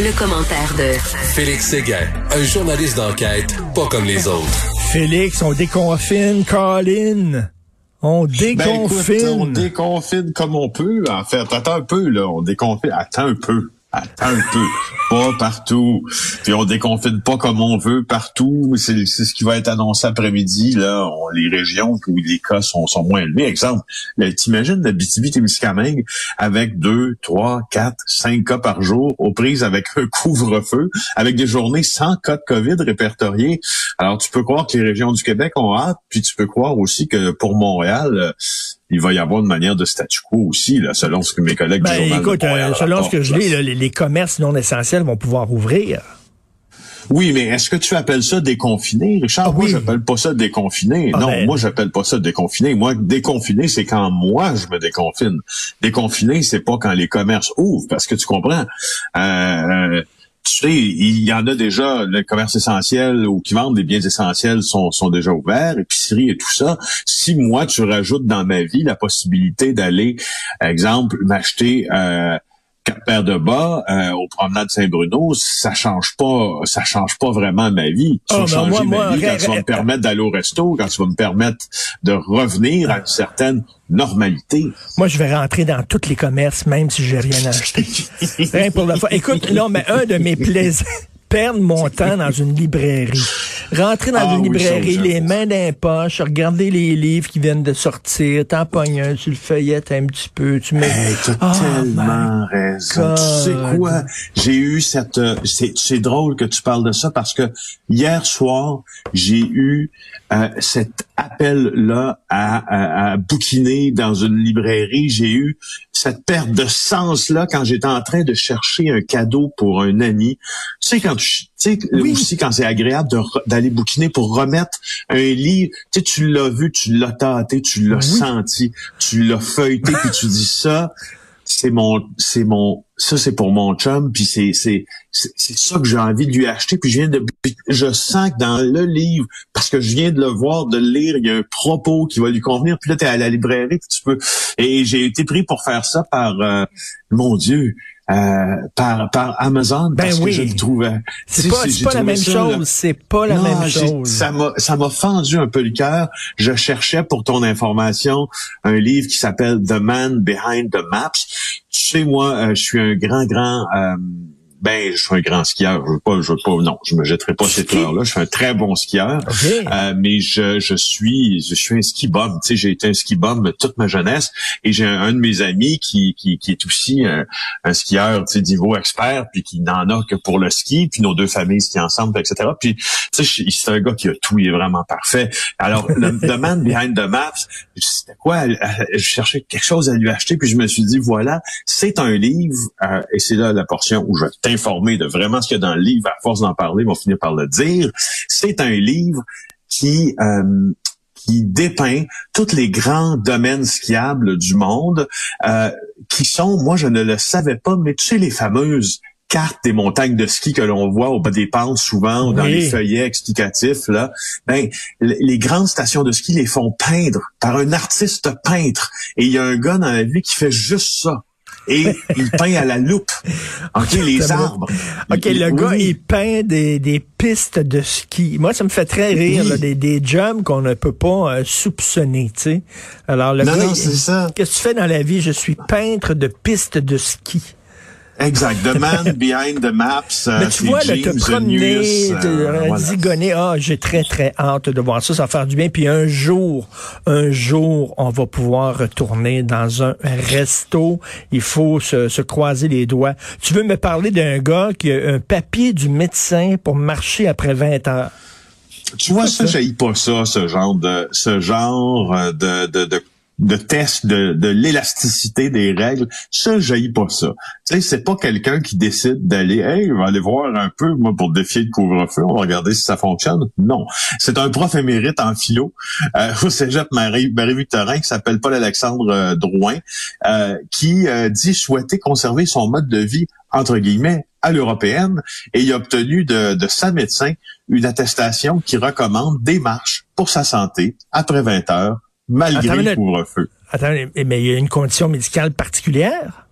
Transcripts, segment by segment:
Le, commentaire de Félix Séguin, un journaliste d'enquête pas comme les autres. Félix, on déconfine, Colin. On déconfine. Ben écoute, on déconfine comme on peut. En fait, attends un peu, là. On déconfine. Attends un peu. Attends un peu. Pas partout. Puis on déconfine pas comme on veut partout. C'est ce qui va être annoncé après-midi. Là, les régions où les cas sont, sont moins élevés. Exemple, t'imagines la BTB-Témiscamingue avec deux, trois, quatre, cinq cas par jour aux prises avec un couvre-feu, avec des journées sans cas de COVID répertoriés. Alors, tu peux croire que les régions du Québec ont hâte, puis tu peux croire aussi que pour Montréal, il va y avoir une manière de statu quo aussi, là, selon ce que mes collègues ben, du écoute, euh, selon ce que je lis, les, les, commerces non essentiels vont pouvoir ouvrir. Oui, mais est-ce que tu appelles ça déconfiné, Richard? Ah, moi, j'appelle pas ça déconfiné. Ah, non, ben... moi, j'appelle pas ça déconfiné. Moi, déconfiné, c'est quand moi, je me déconfine. Déconfiné, c'est pas quand les commerces ouvrent, parce que tu comprends. Euh, tu il y en a déjà, le commerce essentiel ou qui vendent des biens essentiels sont, sont déjà ouverts, épicerie et tout ça. Si moi, tu rajoutes dans ma vie la possibilité d'aller, exemple, m'acheter euh, quatre paires de bas euh, au promenade Saint-Bruno, ça change pas, ça change pas vraiment ma vie. Tu oh, changer ma vie quand tu vas me permettre d'aller au resto, quand tu vas me permettre de revenir à une certaine normalité. Moi, je vais rentrer dans tous les commerces, même si j'ai rien acheté. rien pour la fois. Écoute, non, mais un de mes plaisirs, perdre mon temps dans une librairie. Rentrer dans ah une librairie, les mains d'un poche, regarder les livres qui viennent de sortir, t'en pognes un, tu le feuillettes un petit peu, tu mets... Hey, t'as oh tellement raison. Tu sais quoi? J'ai eu cette... Euh, c'est drôle que tu parles de ça parce que hier soir, j'ai eu euh, cet appel-là à, à, bouquiner dans une librairie. J'ai eu cette perte de sens-là quand j'étais en train de chercher un cadeau pour un ami. Tu sais, quand tu sais, aussi quand c'est agréable d'aller bouquiner pour remettre un livre, tu sais, tu l'as vu, tu l'as tâté, tu l'as senti, tu l'as feuilleté, puis tu dis ça, c'est mon, c'est mon, ça c'est pour mon chum, puis c'est, c'est, c'est ça que j'ai envie de lui acheter, puis je viens de, je sens que dans le livre, parce que je viens de le voir, de le lire, il y a un propos qui va lui convenir, puis là t'es à la librairie, puis tu peux, et j'ai été pris pour faire ça par, euh, mon Dieu, euh, par, par Amazon ben parce oui. que je le trouvais. C'est pas, pas la même chose. C'est pas la même chose. Ça m'a, ça m'a fendu un peu le cœur. Je cherchais pour ton information un livre qui s'appelle The Man Behind the Maps. Tu sais, moi, euh, je suis un grand, grand euh, ben, je suis un grand skieur. Je veux pas, je veux pas, non, je me jetterai pas cette heure-là. Je suis un très bon skieur, euh, mais je, je suis, je suis un ski bum. Tu sais, j'ai été un ski bum toute ma jeunesse, et j'ai un, de mes amis qui, qui, qui est aussi un, un skieur, tu sais, niveau expert, puis qui n'en a que pour le ski, puis nos deux familles skient ensemble, etc. Puis, tu sais, c'est un gars qui a tout, il est vraiment parfait. Alors, le The Man Behind the Maps, c'était quoi? Je cherchais quelque chose à lui acheter, puis je me suis dit, voilà, c'est un livre, euh, et c'est là la portion où je informé de vraiment ce qu'il y a dans le livre, à force d'en parler, vont finir par le dire. C'est un livre qui euh, qui dépeint tous les grands domaines skiables du monde, euh, qui sont, moi je ne le savais pas, mais tu sais les fameuses cartes des montagnes de ski que l'on voit au bas des pentes souvent ou dans les feuillets explicatifs là, ben les grandes stations de ski les font peindre par un artiste peintre. Et il y a un gars dans la vie qui fait juste ça et il peint à la loupe. OK, les arbres. OK, le gars, il peint des, des pistes de ski. Moi, ça me fait très rire, là, des, des jumps qu'on ne peut pas euh, soupçonner, tu sais. Alors, le non, gars, non, c'est ça. Qu'est-ce que tu fais dans la vie? Je suis peintre de pistes de ski. Exact. The man behind the maps. Euh, Mais tu vois, le te promener, euh, zigonner, ah, j'ai très, très hâte de voir ça. Ça va faire du bien. Puis un jour, un jour, on va pouvoir retourner dans un resto. Il faut se, se croiser les doigts. Tu veux me parler d'un gars qui a un papier du médecin pour marcher après 20 heures? Tu vois, ça, j'ai pas ça, ce genre de, ce genre de, de, de de test de, de l'élasticité des règles, ça, jaillit pas ça. Tu sais, c'est pas quelqu'un qui décide d'aller, hey, on va aller voir un peu, moi, pour défier le couvre-feu, on va regarder si ça fonctionne. Non. C'est un prof émérite en philo euh, au cégep Marie, Marie-Victorin qui s'appelle Paul-Alexandre euh, Drouin, euh, qui euh, dit souhaiter conserver son mode de vie entre guillemets, à l'européenne et il a obtenu de, de sa médecin une attestation qui recommande des marches pour sa santé après 20 heures, malgré le couvre-feu. Attends, mais il y a une condition médicale particulière?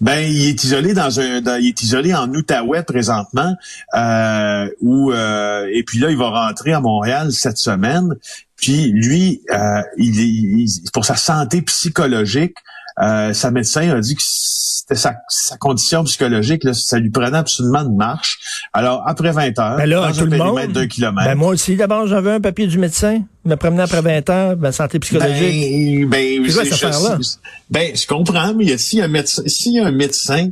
Ben, il est isolé dans un, il est isolé en Outaouais présentement, euh, où euh, et puis là il va rentrer à Montréal cette semaine. Puis lui, euh, il, il, pour sa santé psychologique, euh, sa médecin a dit que c'était sa, condition psychologique, là, ça lui prenait absolument de marche. Alors, après 20 heures, ben là, dans un périmètre d'un kilomètre. Ben moi aussi, d'abord, j'avais un papier du médecin, me promenait après 20 heures, ma santé psychologique. Ben, ben, quoi affaire-là? Ben, je comprends, mais s'il y a un médecin, s'il y a un médecin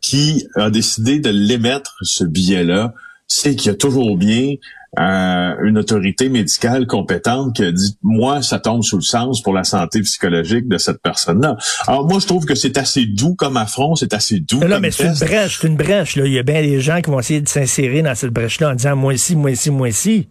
qui a décidé de l'émettre, ce billet-là, c'est qu'il y a toujours bien euh, une autorité médicale compétente qui a dit moi ça tombe sous le sens pour la santé psychologique de cette personne-là. Alors moi je trouve que c'est assez doux comme affront, c'est assez doux. Non, mais c'est une brèche, c'est une brèche. Là. Il y a bien des gens qui vont essayer de s'insérer dans cette brèche-là en disant moi ici, moi ici, moi ici.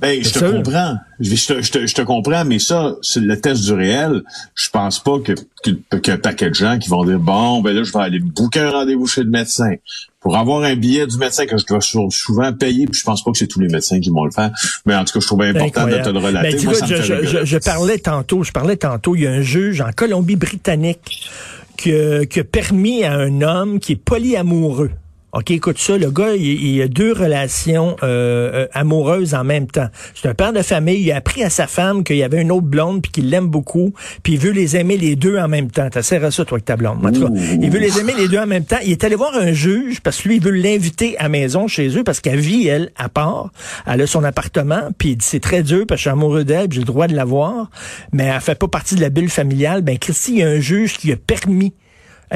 Ben, je te comprends. Je, te, je, te, comprends, mais ça, c'est le test du réel. Je pense pas que qu'il y a un paquet de gens qui vont dire bon, ben là, je vais aller bouquer un rendez-vous chez le médecin pour avoir un billet du médecin que je dois souvent payer, puis je pense pas que c'est tous les médecins qui vont le faire. Mais en tout cas, je trouvais important de te le relater. Ben, je, je, parlais tantôt, je parlais tantôt, il y a un juge en Colombie-Britannique qui, qui a permis à un homme qui est polyamoureux OK, écoute ça, le gars, il, a deux relations euh, euh, amoureuses en même temps. C'est un père de famille, il a appris à sa femme qu'il y avait une autre blonde puis qu'il l'aime beaucoup, puis il veut les aimer les deux en même temps. T'as serré ça toi avec ta blonde. En tout cas, il veut les aimer les deux en même temps. Il est allé voir un juge parce que lui il veut l'inviter à maison chez eux parce qu'elle vit elle à part, elle a son appartement, puis il dit c'est très dur parce que je suis amoureux d'elle, j'ai le droit de la voir, mais elle fait pas partie de la bulle familiale. Ben Christy, il y a un juge qui a permis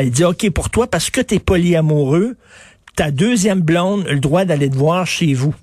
il dit, OK, pour toi, parce que tu es polyamoureux, ta deuxième blonde le droit d'aller te voir chez vous.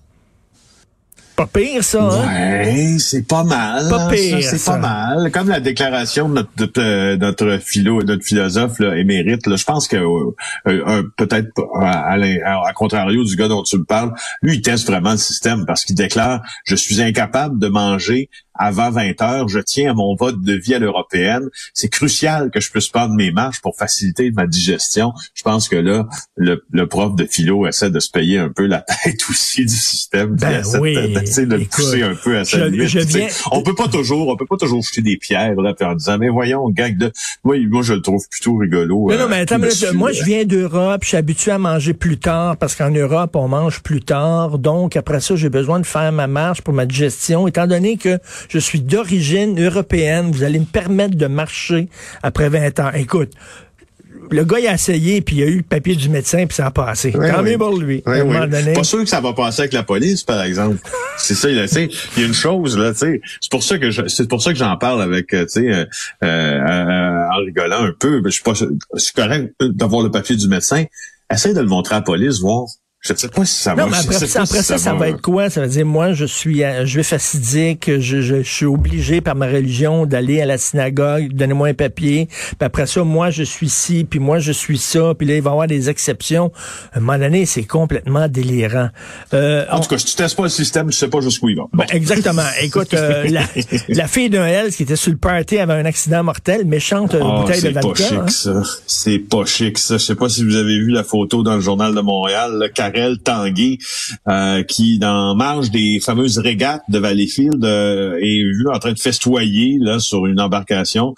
Pas pire, ça, hein? Ouais, c'est pas mal. Pas pire, C'est pas mal. Comme la déclaration de notre, notre, philo, notre philosophe là, émérite, là, je pense que euh, euh, peut-être à, à, contrario du gars dont tu me parles, lui, il teste vraiment le système parce qu'il déclare « Je suis incapable de manger avant 20 heures. Je tiens à mon vote de vie à l'européenne. C'est crucial que je puisse prendre mes marches pour faciliter ma digestion. Je pense que là, le, prof de philo essaie de se payer un peu la tête aussi du système. Ben oui. De le pousser un peu à sa limite. On peut pas toujours, on peut pas toujours jeter des pierres là, en disant, mais voyons, gang de, moi, moi je le trouve plutôt rigolo. Non, non, mais attends, moi je viens d'Europe, je suis habitué à manger plus tard parce qu'en Europe on mange plus tard. Donc après ça, j'ai besoin de faire ma marche pour ma digestion, étant donné que je suis d'origine européenne, vous allez me permettre de marcher après 20 ans. Écoute, le gars il a essayé puis il a eu le papier du médecin puis ça a passé. Tant mieux pour lui. Pas sûr que ça va passer avec la police par exemple. c'est ça il a il y a une chose là, tu sais, c'est pour ça que c'est pour ça que j'en parle avec euh, tu sais euh, euh, en rigolant un peu, je suis pas c'est correct d'avoir le papier du médecin. Essaye de le montrer à la police voir je sais pas si ça va. Non, mais après, ça, après ça, ça, va, être quoi? Ça veut dire, moi, je suis euh, je vais facidique, je, je, suis obligé par ma religion d'aller à la synagogue, donnez-moi un papier. Puis après ça, moi, je suis ci, puis moi, je suis ça. Puis là, il va y avoir des exceptions. À un moment donné, c'est complètement délirant. Euh, en tout cas, si tu testes pas le système, tu sais pas jusqu'où il va. Ben, exactement. Écoute, euh, la, la, fille d'un Hells qui était sur le party avait un accident mortel, méchante oh, bouteille de vodka. C'est pas chic, ça. C'est pas chic, ça. Je sais pas si vous avez vu la photo dans le journal de Montréal, là, Tanguay, euh, qui, dans marge des fameuses régates de Valleyfield, euh, est vu en train de festoyer là sur une embarcation.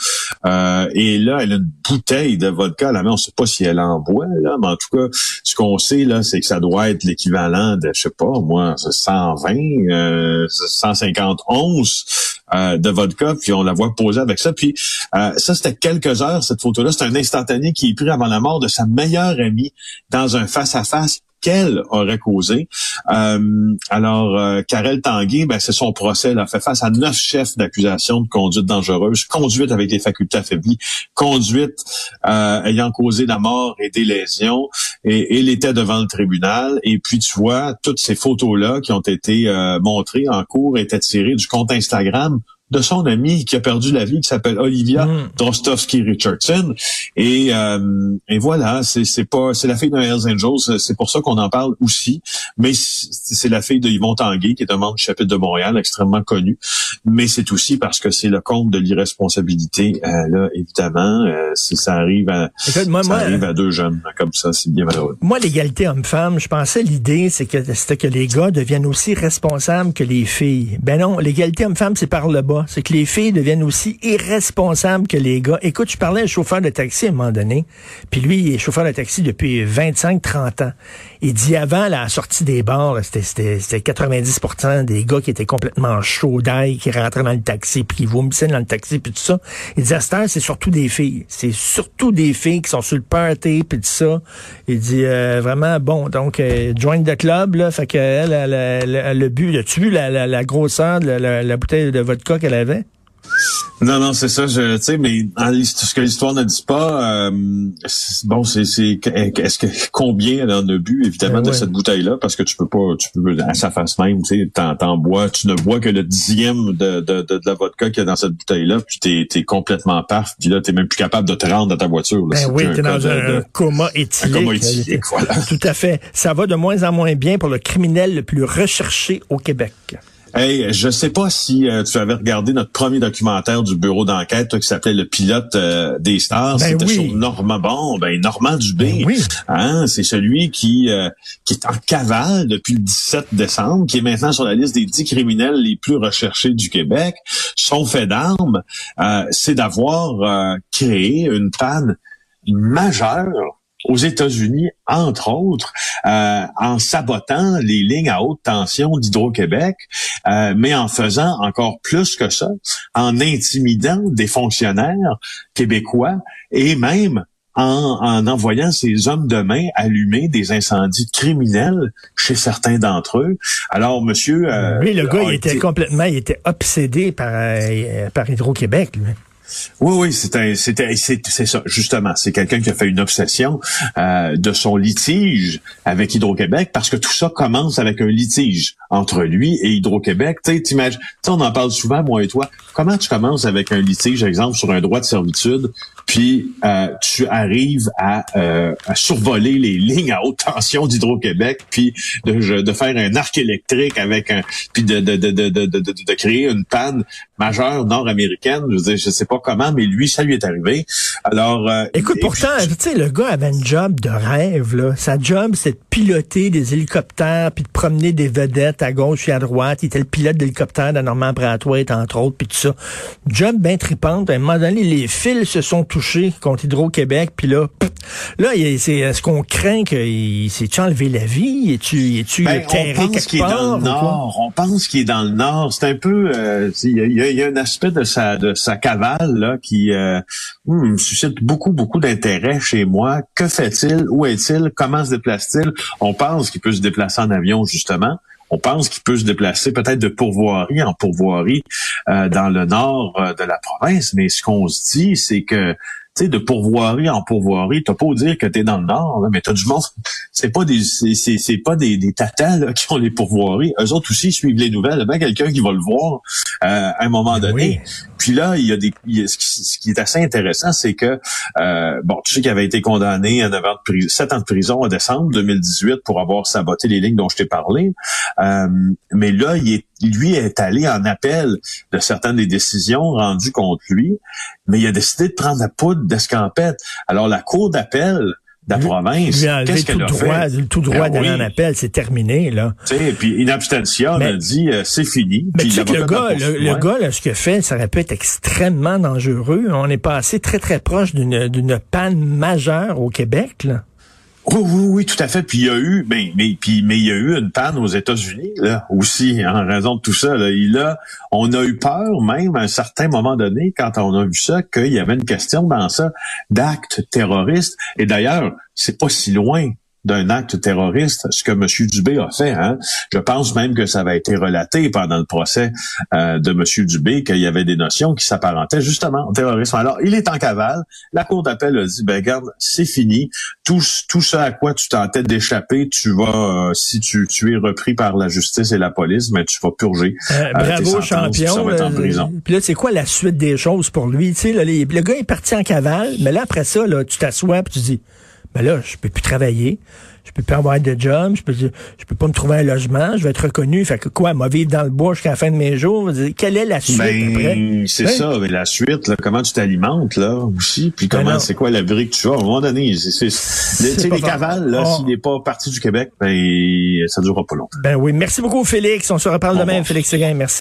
Euh, et là, elle a une bouteille de vodka à la main. On sait pas si elle en boit, là, mais en tout cas, ce qu'on sait, là, c'est que ça doit être l'équivalent de, je sais pas, moi, 120, 150 onces de vodka, puis on la voit poser avec ça. Puis ça, c'était quelques heures, cette photo-là. C'est un instantané qui est pris avant la mort de sa meilleure amie dans un face-à-face qu'elle aurait causé. Euh, alors, euh, Karel Tanguay, ben, c'est son procès. Elle a fait face à neuf chefs d'accusation de conduite dangereuse, conduite avec les facultés affaiblies, conduite euh, ayant causé la mort et des lésions. Et, il était devant le tribunal. Et puis, tu vois, toutes ces photos-là qui ont été montrées en cours étaient tirées du compte Instagram de son ami qui a perdu la vie, qui s'appelle Olivia Mm. Drostovsky Richardson. Et, euh, et voilà, c'est c'est pas c'est la fille d'un Hells Angels, c'est pour ça qu'on en parle aussi. Mais c'est la fille de Yvon Tanguay, qui est un membre du chapitre de Montréal, extrêmement connu. Mais c'est aussi parce que c'est le compte de l'irresponsabilité. Euh, là, évidemment, euh, si ça arrive à Écoute, moi, ça moi, arrive à deux jeunes comme ça, c'est bien malheureux. Moi, l'égalité homme-femme, je pensais l'idée, c'est que c'était que les gars deviennent aussi responsables que les filles. Ben non, l'égalité homme-femme, c'est par le bas. C'est que les filles deviennent aussi irresponsables que les gars. Écoute, je parlais à un chauffeur de taxi à un moment donné, puis lui, il est chauffeur de taxi depuis 25-30 ans. Il dit avant la sortie des bars, c'était, c'était, c'était 90% des gars qui étaient complètement chauds d'ail, qui rentraient dans le taxi, puis qui vomissaient dans le taxi, puis tout ça. Il dit à c'est surtout des filles. C'est surtout des filles qui sont sur le party, puis tout ça. Il dit euh, vraiment, bon, donc, euh, join the club, là, fait qu'elle, elle, elle, le but, as-tu vu la, la, la grosseur de la, la bouteille de vodka qu'elle avait? Non, non, c'est ça. Tu sais, mais en ce que l'histoire ne dit pas, euh, bon, c'est, est-ce que combien elle en a bu évidemment Ben de cette bouteille-là, parce que tu peux pas, tu peux à sa face même, tu sais, t'en, bois, tu ne bois que le dixième de, de, de, de la vodka qu'il y a dans cette bouteille-là, puis t'es, t'es complètement paf, puis là t'es même plus capable de te rendre à ta voiture. là. Ben oui, t'es dans un, coma un éthylique. coma éthylique, voilà. Tout à fait. Ça va de moins en moins bien pour le criminel le plus recherché au Québec. Hey, je sais pas si euh, tu avais regardé notre premier documentaire du bureau d'enquête qui s'appelait Le pilote euh, des stars. Ben C'était oui. sur Normand Bon, ben Normand Dubé. Ben oui. Hein, c'est celui qui euh, qui est en cavale depuis le 17 décembre, qui est maintenant sur la liste des 10 criminels les plus recherchés du Québec. Son fait d'arme, euh, c'est d'avoir euh, créé une panne majeure aux États-Unis, entre autres, euh, en sabotant les lignes à haute tension d'Hydro-Québec, euh, mais en faisant encore plus que ça, en intimidant des fonctionnaires québécois et même en, en envoyant ces hommes de main allumer des incendies criminels chez certains d'entre eux. Alors, monsieur... euh, Lui, le gars, il était complètement, il était obsédé par, euh, par Hydro-Québec, lui. Oui, oui, c'était, c'est, ça, justement. C'est quelqu'un qui a fait une obsession euh, de son litige avec Hydro-Québec, parce que tout ça commence avec un litige entre lui et Hydro-Québec. Tu sais, on en parle souvent, moi et toi. Comment tu commences avec un litige, exemple, sur un droit de servitude, puis euh, tu arrives à, euh, à survoler les lignes à haute tension d'Hydro-Québec, puis de, de faire un arc électrique avec un, puis de, de, de, de, de, de, de- de créer une panne majeure nord-américaine. Je veux dire, je sais pas comment, mais lui, ça lui est arrivé. Alors, euh, Écoute, pourtant, tu sais, le gars avait un job de rêve, là. Sa job, c'est de piloter des hélicoptères puis de promener des vedettes à gauche et à droite. Il était le pilote d'hélicoptère de Normand Brathwaite, entre autres, puis tout ça. Job bien tripante. À un moment donné, les fils se sont touchés contre Hydro-Québec, puis là, pff, là, est-ce qu'on craint qu'il s'est enlevé la vie? Es-tu, Ben, terré on pense quelque qu'il est part? dans le nord. On pense qu'il est dans le nord. C'est un peu, euh, il y, a, il y a- y a un aspect de sa de sa cavale là qui euh, hmm, suscite beaucoup beaucoup d'intérêt chez moi. Que fait-il? Où est-il? Comment se déplace-t-il? On pense qu'il peut se déplacer en avion justement. On pense qu'il peut se déplacer peut-être de pourvoirie en pourvoirie euh, dans le nord euh, de la province. Mais ce qu'on se dit, c'est que sais, de pourvoirie en pourvoirie, t'as pas à dire que t'es dans le nord, là, mais t'as du monde. C'est pas des, c'est, c'est, c'est pas des, des tatas là, qui ont les pourvoiries. Eux autres aussi suivent les nouvelles. Il y a bien quelqu'un qui va le voir euh, à un moment Ben donné. oui. Puis là, il y a des, il y a- ce, qui, ce qui est assez intéressant, c'est que euh, bon, tu sais qu'il avait été condamné à 9 ans de prison, 7 ans de prison en décembre 2018 pour avoir saboté les lignes dont je t'ai parlé. Euh, mais là, il est, lui est allé en appel de certaines des décisions rendues contre lui, mais il a décidé de prendre la poudre d'escampette. Alors la cour d'appel de la province, qu'est-ce tout qu'elle a droit, fait? tout droit Ben d'aller oui. en appel, c'est terminé, là. Tu sais, puis in abstention, Mais- on a dit euh, c'est fini. Mais Puis tu sais que le gars, le, gars, là, ce qu'il a fait, ça aurait pu être extrêmement dangereux. On est passé très, très proche d'une, d'une panne majeure au Québec, là. Oui, oui, oui, tout à fait. Puis il y a eu, ben, mais, puis, mais il y a eu une panne aux États-Unis là aussi en raison de tout ça. Là. Il a, on a eu peur même à un certain moment donné quand on a vu ça qu'il y avait une question dans ça d'actes terroristes. Et d'ailleurs, c'est pas si loin d'un acte terroriste, ce que M. Dubé a fait. Hein. Je pense même que ça avait été relaté pendant le procès euh, de M. Dubé qu'il y avait des notions qui s'apparentaient justement au terrorisme. Alors, il est en cavale. La Cour d'appel a dit, ben regarde, c'est fini. Tout, tout ça à quoi tu tentais d'échapper, tu vas, euh, si tu, tu es repris par la justice et la police, mais tu vas purger. Euh, bravo, champion. Puis là, c'est quoi la suite des choses pour lui? Tu sais, le gars est parti en cavale, mais là, après ça, là, tu t'assois et tu dis, ben là, je peux plus travailler, je peux plus avoir de job, je peux, je peux pas me trouver un logement, je vais être reconnu. Fait que quoi, moi vivre dans le bois jusqu'à la fin de mes jours, quelle est la suite ben, après? C'est ça, mais la suite, là, comment tu t'alimentes là aussi, puis ben comment, c'est quoi la brique que tu as? À un moment donné, c'est, les, les cavales, là, s'il n'est pas parti du Québec, ben ça durera pas longtemps. Ben oui, merci beaucoup Félix. On se reparle demain, Félix Seguin. Merci.